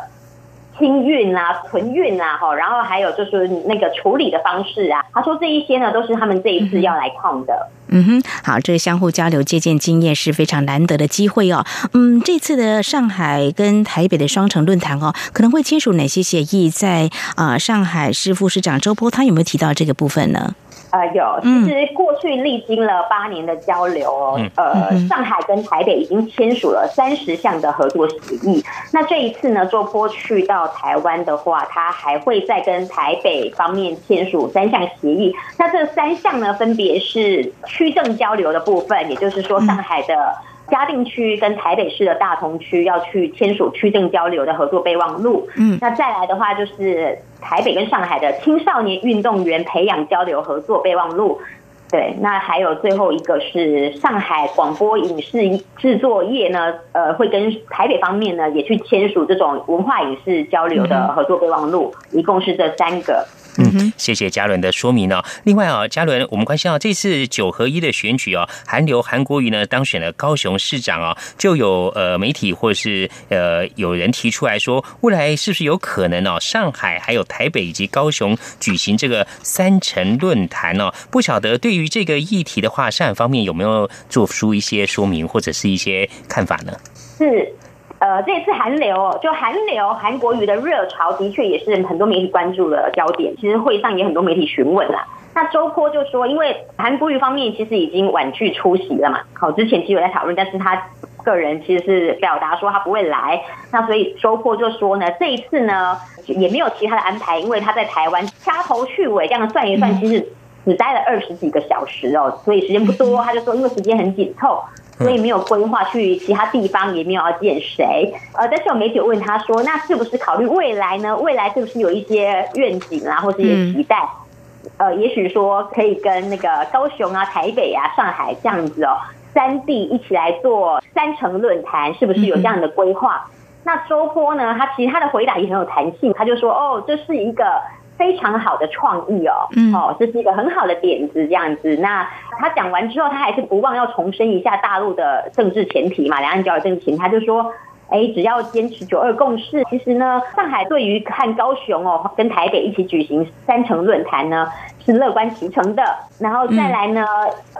清运啊，存运啊，哈，然后还有就是那个处理的方式啊，他说这一些呢，都是他们这一次要来看的。嗯哼，好，这个相互交流、借鉴经验是非常难得的机会哦。嗯，这次的上海跟台北的双城论坛哦，可能会签署哪些协议？在啊，上海市副市长周波，他有没有提到这个部分呢？呃，有，其实过去历经了八年的交流哦，呃，上海跟台北已经签署了三十项的合作协议。那这一次呢，周波去到台湾的话，他还会再跟台北方面签署三项协议。那这三项呢，分别是区政交流的部分，也就是说，上海的。嘉定区跟台北市的大同区要去签署区政交流的合作备忘录。嗯，那再来的话就是台北跟上海的青少年运动员培养交流合作备忘录。对，那还有最后一个是上海广播影视制作业呢，呃，会跟台北方面呢也去签署这种文化影视交流的合作备忘录。一共是这三个。嗯，谢谢嘉伦的说明哦。另外啊，嘉伦，我们关心到这次九合一的选举哦，韩流韩国瑜呢当选了高雄市长哦，就有呃媒体或是呃有人提出来说，未来是不是有可能哦，上海还有台北以及高雄举行这个三城论坛哦？不晓得对于这个议题的话，上海方面有没有做出一些说明或者是一些看法呢？是。呃，这次韩流就韩流韩国瑜的热潮，的确也是很多媒体关注的焦点。其实会上也很多媒体询问啦。那周波就说，因为韩国瑜方面其实已经婉拒出席了嘛。好，之前其实有在讨论，但是他个人其实是表达说他不会来。那所以周波就说呢，这一次呢也没有其他的安排，因为他在台湾掐头去尾这样算一算，其实只待了二十几个小时哦，所以时间不多。他就说，因为时间很紧凑。所以没有规划去其他地方，也没有要见谁。呃，但是有媒体问他说：“那是不是考虑未来呢？未来是不是有一些愿景啊，或是一些期待？呃，也许说可以跟那个高雄啊、台北啊、上海这样子哦，三地一起来做三城论坛，是不是有这样的规划？”那周波呢？他其实他的回答也很有弹性，他就说：“哦，这是一个。”非常好的创意哦，哦，这是一个很好的点子，这样子。那他讲完之后，他还是不忘要重申一下大陆的政治前提嘛，两岸交流政治前提，他就说，哎，只要坚持九二共识，其实呢，上海对于看高雄哦，跟台北一起举行三城论坛呢。是乐观其成的，然后再来呢，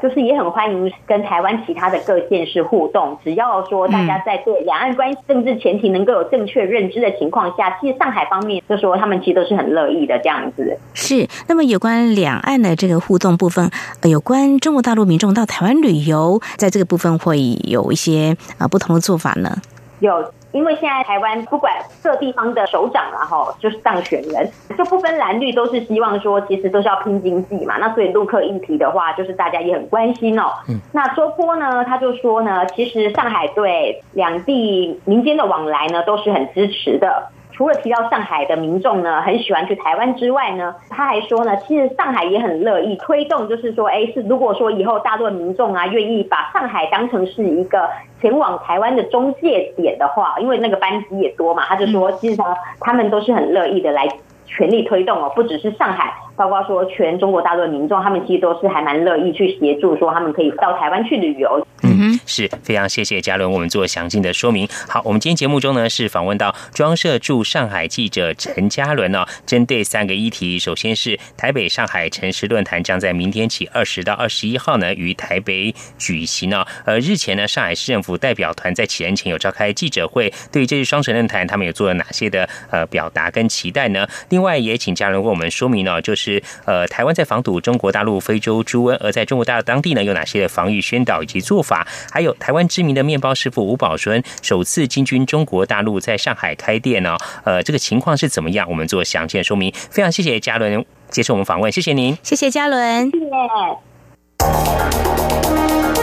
就是也很欢迎跟台湾其他的各县市互动。只要说大家在对两岸关系政治前提能够有正确认知的情况下，其实上海方面就说他们其实都是很乐意的这样子。是，那么有关两岸的这个互动部分，呃有关中国大陆民众到台湾旅游，在这个部分会有一些啊不同的做法呢？有。因为现在台湾不管各地方的首长然后，就是当选人，就不分蓝绿，都是希望说，其实都是要拼经济嘛。那所以陆客议题的话，就是大家也很关心哦。嗯。那周波呢，他就说呢，其实上海对两地民间的往来呢，都是很支持的。除了提到上海的民众呢很喜欢去台湾之外呢，他还说呢，其实上海也很乐意推动，就是说，哎，是如果说以后大陆民众啊愿意把上海当成是一个前往台湾的中介点的话，因为那个班机也多嘛，他就说，其实呢他们都是很乐意的来全力推动哦，不只是上海，包括说全中国大陆的民众，他们其实都是还蛮乐意去协助，说他们可以到台湾去旅游。嗯哼，是非常谢谢嘉伦，我们做详尽的说明。好，我们今天节目中呢是访问到装设驻上海记者陈嘉伦哦，针对三个议题，首先是台北上海城市论坛将在明天起二十到二十一号呢于台北举行哦。呃，日前呢上海市政府代表团在启程前有召开记者会，对于这次双城论坛，他们有做了哪些的呃表达跟期待呢？另外也请嘉伦为我们说明哦，就是呃台湾在防堵中国大陆非洲猪瘟，而在中国大陆当地呢有哪些的防御宣导以及做法？法，还有台湾知名的面包师傅吴宝春首次进军中国大陆，在上海开店呢。呃，这个情况是怎么样？我们做详细的说明。非常谢谢嘉伦接受我们访问，谢谢您，谢谢嘉伦，谢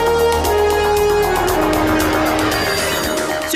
谢。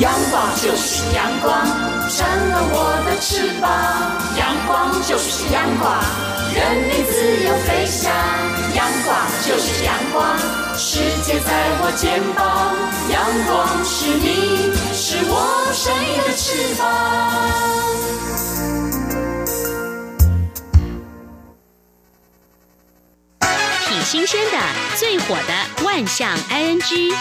阳光就是阳光，成了我的翅膀。阳光就是阳光，任你自由飞翔。阳光就是阳光，世界在我肩膀。阳光是你，是我生命的翅膀。挺新鲜的，最火的万象 ING。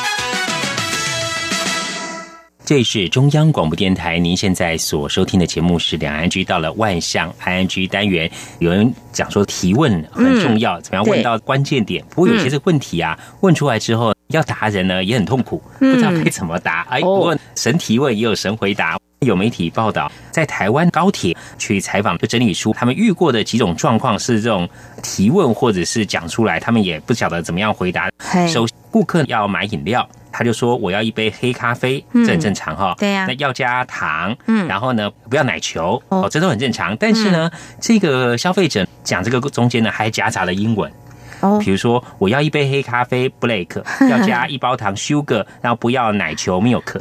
这是中央广播电台，您现在所收听的节目是两岸居到了万象 I N G 单元。有人讲说提问很重要，怎么样问到关键点？不过有些这个问题啊，问出来之后要答人呢也很痛苦，不知道该怎么答。哎，不过神提问也有神回答。有媒体报道，在台湾高铁去采访，就整理出他们遇过的几种状况，是这种提问或者是讲出来，他们也不晓得怎么样回答。首顾客要买饮料。他就说我要一杯黑咖啡，这很正常哈。对呀，那要加糖，嗯，然后呢不要奶球，哦，这都很正常。但是呢，这个消费者讲这个中间呢还夹杂了英文，哦，比如说我要一杯黑咖啡，Blake，*laughs* 要加一包糖 sugar，然后不要奶球 milk。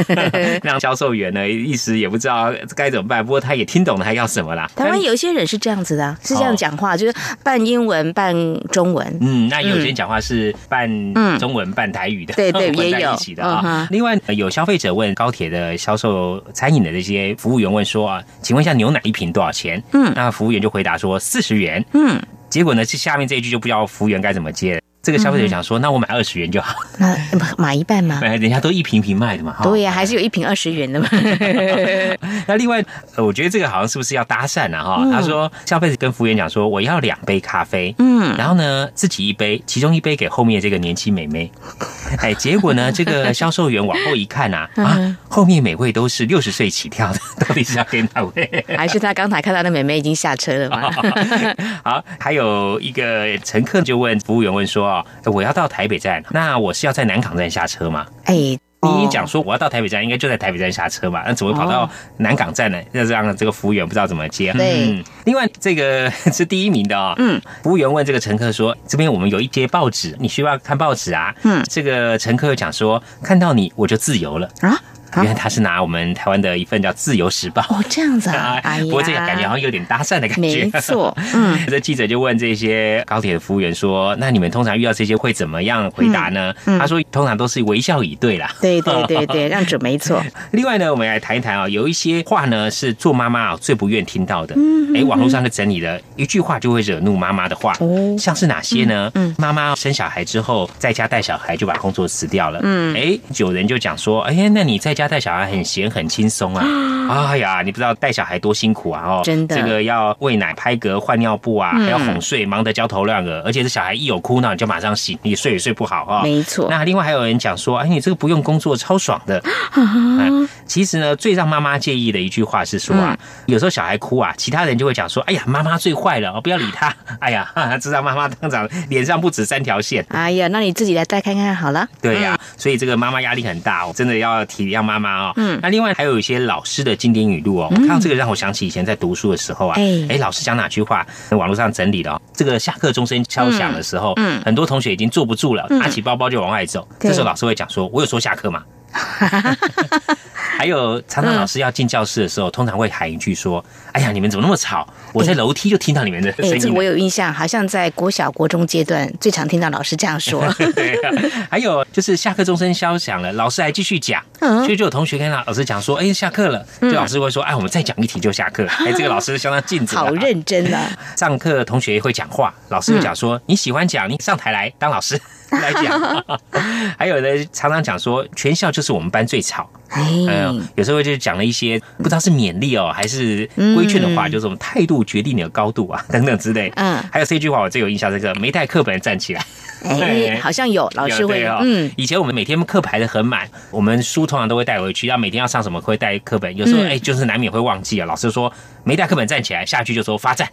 *laughs* 让销售员呢一时也不知道该怎么办，不过他也听懂了他要什么啦。台湾有一些人是这样子的，是这样讲话，就是半英文半中文。嗯，那有些人讲话是半中文半台语的，对对，*laughs* 也有一起的啊。另外有消费者问高铁的销售餐饮的这些服务员问说啊，请问一下牛奶一瓶多少钱？嗯，那服务员就回答说四十元。嗯，结果呢，这下面这一句就不知道服务员该怎么接。这个消费者想说，那我买二十元就好。那买一半吗？人家都一瓶瓶卖的嘛。对呀，还是有一瓶二十元的嘛。*laughs* 那另外，我觉得这个好像是不是要搭讪呢？哈，他说消费者跟服务员讲说，我要两杯咖啡。嗯，然后呢，自己一杯，其中一杯给后面这个年轻美眉。哎，结果呢，这个销售员往后一看呐，啊，后面每位都是六十岁起跳的，到底是要给哪位？还是他刚才看到的美眉已经下车了吗？*laughs* 好，还有一个乘客就问服务员问说。我要到台北站，那我是要在南港站下车吗？哎，你讲说我要到台北站，应该就在台北站下车嘛？那怎么跑到南港站呢？那让这个服务员不知道怎么接。对，另外这个 *laughs* 是第一名的哦。嗯，服务员问这个乘客说：“这边我们有一些报纸，你需要看报纸啊？”嗯，这个乘客讲说：“看到你我就自由了啊。”原来他是拿我们台湾的一份叫《自由时报》哦，这样子啊，*laughs* 哎不过这个感觉好像有点搭讪的感觉。没错，嗯，*laughs* 这记者就问这些高铁的服务员说：“那你们通常遇到这些会怎么样回答呢？”他说：“通常都是微笑以对啦。”对对对对，*laughs* 让准没错。另外呢，我们来谈一谈啊，有一些话呢是做妈妈啊最不愿听到的。嗯，哎，网络上就整理了一句话就会惹怒妈妈的话，哦，像是哪些呢？嗯，妈妈生小孩之后在家带小孩就把工作辞掉了。嗯，哎，有人就讲说：“哎呀，那你在家带小孩很闲。”很轻松啊！哎呀，你不知道带小孩多辛苦啊！哦，真的，这个要喂奶、拍嗝、换尿布啊，还要哄睡，忙得焦头烂额。而且这小孩一有哭闹，你就马上醒，你睡也睡不好啊。没错。那另外还有人讲说，哎，你这个不用工作超爽的。*laughs* 其实呢，最让妈妈介意的一句话是说啊，有时候小孩哭啊，其他人就会讲说，哎呀，妈妈最坏了哦，不要理他。*laughs* 哎呀，知道妈妈当场脸上不止三条线。哎呀，那你自己来带看看好了。对呀，所以这个妈妈压力很大，真的要体谅妈妈哦。嗯，那另外还有一些老师的经典语录哦。我看到这个让我想起以前在读书的时候啊，哎，老师讲哪句话，网络上整理的哦。这个下课钟声敲响的时候，嗯，很多同学已经坐不住了，拿起包包就往外走。这时候老师会讲说：“我有说下课吗？” *laughs* 还有，常常老师要进教室的时候，通常会喊一句说：“哎呀，你们怎么那么吵？我在楼梯就听到你们的声音。”这个我有印象，好像在国小、国中阶段最常听到老师这样说。*laughs* 对，还有就是下课钟声敲响了，老师还继续讲，所以就有同学跟老师讲说：“哎，下课了。”就老师会说：“哎，我们再讲一题就下课。”哎，这个老师相当尽责，好认真啊！*laughs* 上课同学会讲话，老师会讲说：“你喜欢讲，你上台来当老师。” *laughs* 来讲，*laughs* 还有的常常讲说，全校就是我们班最吵。哎，有时候就讲了一些不知道是勉励哦，还是规劝的话，就是我们态度决定你的高度啊，*laughs* 等等之类。嗯，还有这句话我最有印象，这个没带课本站起来。哎，好像有老师会哦。嗯，以前我们每天课排的很满，我们书通常都会带回去，要每天要上什么会带课本。有时候哎，就是难免会忘记啊。老师说没带课本站起来，下去就说罚站，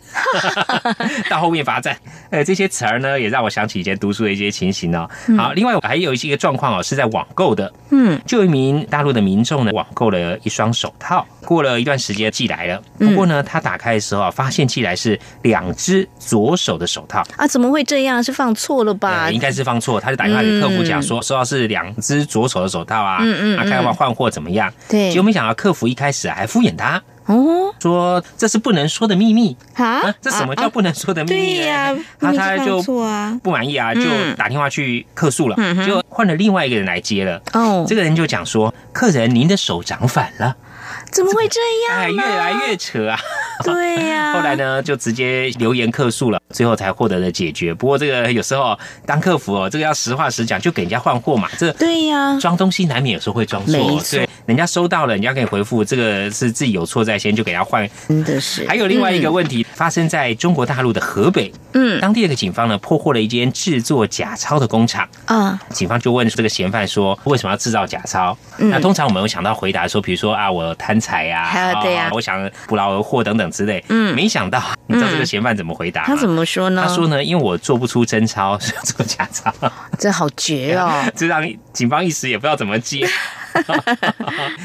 到后面罚站。呃，这些词儿呢，也让我想起以前读书的一些情形哦。好，另外还有一些个状况哦，是在网购的。嗯，就一名大陆的民众呢，网购了一双手套，过了一段时间寄来了。不过呢，他打开的时候啊，发现寄来是两只左手的手套啊，怎么会这样？是放错了吧？应该是放错，他就打电话给客服讲说，收到是两只左手的手套啊，嗯嗯，看要不要换货怎么样？对，结果没想到客服一开始还敷衍他。哦，说这是不能说的秘密啊！这什么叫不能说的秘密？对呀，他他就不满意啊，就打电话去客诉了，就换了另外一个人来接了。哦，这个人就讲说，客人您的手长反了。怎么会这样？哎，越来越扯啊！*laughs* *laughs* 对呀。后来呢，就直接留言客诉了，最后才获得了解决。不过这个有时候当客服哦，这个要实话实讲，就给人家换货嘛。这对呀，装东西难免有时候会装错。对，人家收到了，人家可以回复，这个是自己有错在先，就给他换。真的是。还有另外一个问题发生在中国大陆的河北，嗯，当地的警方呢破获了一间制作假钞的工厂啊。警方就问这个嫌犯说，为什么要制造假钞？那通常我们会想到回答说，比如说啊，我贪。财呀，*laughs* 对呀，我想不劳而获等等之类。嗯，没想到你知道这个嫌犯怎么回答？他怎么说呢？他说呢，因为我做不出真钞，*laughs* 所以做假钞。这好绝哦！*laughs* 这让警方一时也不知道怎么接。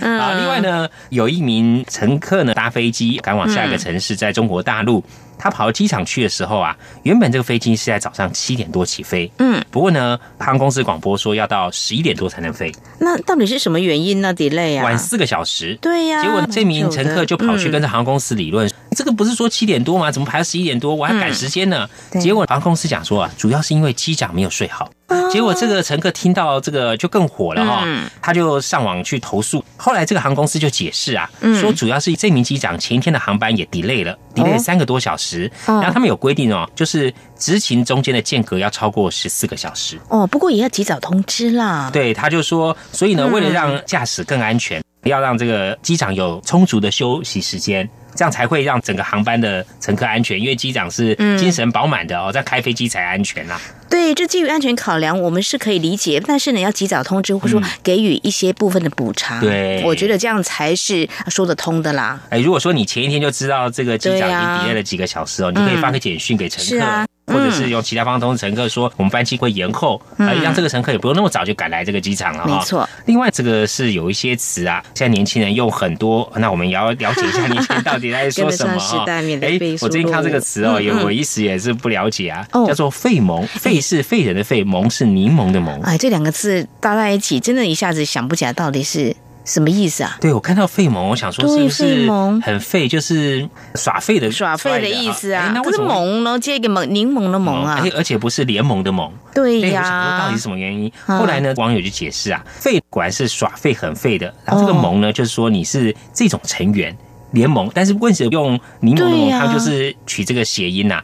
啊，另外呢，有一名乘客呢搭飞机赶往下一个城市，在中国大陆。他跑到机场去的时候啊，原本这个飞机是在早上七点多起飞，嗯，不过呢，航空公司广播说要到十一点多才能飞。那到底是什么原因呢？delay 啊，晚四个小时。对呀，结果这名乘客就跑去跟着航空公司理论，这个不是说七点多吗？怎么排到十一点多？我还赶时间呢。结果航空公司讲说啊，主要是因为机长没有睡好。结果这个乘客听到这个就更火了哈，他就上网去投诉。后来这个航空公司就解释啊，说主要是这名机长前一天的航班也 delay 了，delay 三个多小时。然后他们有规定哦，就是执勤中间的间隔要超过十四个小时。哦，不过也要及早通知啦。对，他就说，所以呢，为了让驾驶更安全，要让这个机长有充足的休息时间。这样才会让整个航班的乘客安全，因为机长是精神饱满的哦，在开飞机才安全啦。对，这基于安全考量，我们是可以理解，但是呢，要及早通知，或者说给予一些部分的补偿。对，我觉得这样才是说得通的啦。哎，如果说你前一天就知道这个机长已经 delay 了几个小时哦，你可以发个简讯给乘客。或者是用其他方式通知乘客说，我们班机会延后，啊，让这个乘客也不用那么早就赶来这个机场了。没错。另外，这个是有一些词啊，现在年轻人用很多，那我们也要了解一下 *laughs* 年轻人到底在说什么啊？哎，我最近看这个词哦，有我一时也是不了解啊，叫做“费蒙”，“费”是废人的“费”，“蒙”是柠檬的“檬”。哎，这两个字搭在一起，真的一下子想不起来到底是。什么意思啊？对我看到费蒙，我想说是不是很费，就是耍废的耍废的意思啊？那是蒙呢？接一个蒙柠檬的蒙啊？而且不是联盟的盟。对呀，我想说到底是什么原因？后来呢，网友就解释啊，废果然是耍废很废的。然后这个盟呢，就是说你是这种成员联盟，但是为什么用柠檬的檬？它就是取这个谐音呐。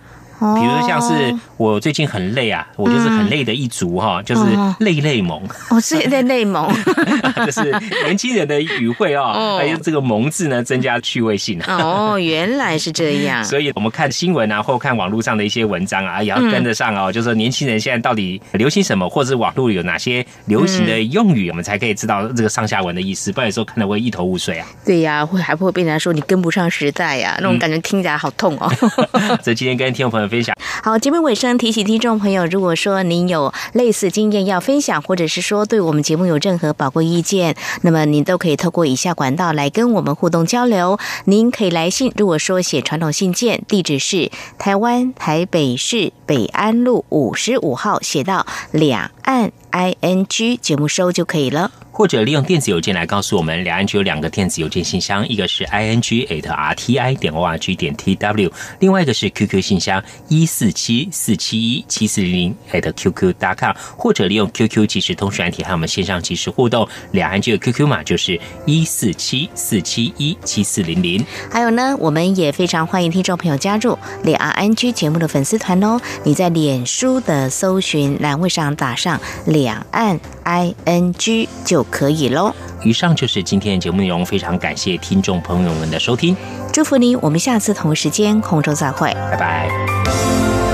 比如像是我最近很累啊，我就是很累的一族哈，就是累累萌。哦，是累累萌，*laughs* 就是年轻人的语汇哦，还有这个“萌”字呢，增加趣味性。哦，原来是这样。*laughs* 所以我们看新闻啊，或看网络上的一些文章啊，也要跟得上哦。就是说年轻人现在到底流行什么，或者是网络有哪些流行的用语，我们才可以知道这个上下文的意思，不然有时候看的会一头雾水啊。*laughs* 对呀，会还不会被人家说你跟不上时代呀？那种感觉听起来好痛哦。所以今天跟听众朋友。好，节目尾声提醒听众朋友，如果说您有类似经验要分享，或者是说对我们节目有任何宝贵意见，那么您都可以透过以下管道来跟我们互动交流。您可以来信，如果说写传统信件，地址是台湾台北市北安路五十五号，写到两岸 I N G 节目收就可以了。或者利用电子邮件来告诉我们，两岸只有两个电子邮件信箱，一个是 i n g at r t i 点 o r g 点 t w，另外一个是 QQ 信箱一四七四七一七四零零 at qq dot com，或者利用 QQ 即时通讯软体和我们线上即时互动，两岸只有 QQ 码就是一四七四七一七四零零。还有呢，我们也非常欢迎听众朋友加入两岸 N G 节目的粉丝团哦。你在脸书的搜寻栏位上打上两岸 I N G 就。可以喽。以上就是今天的节目内容，非常感谢听众朋友们的收听，祝福您，我们下次同一时间空中再会，拜拜。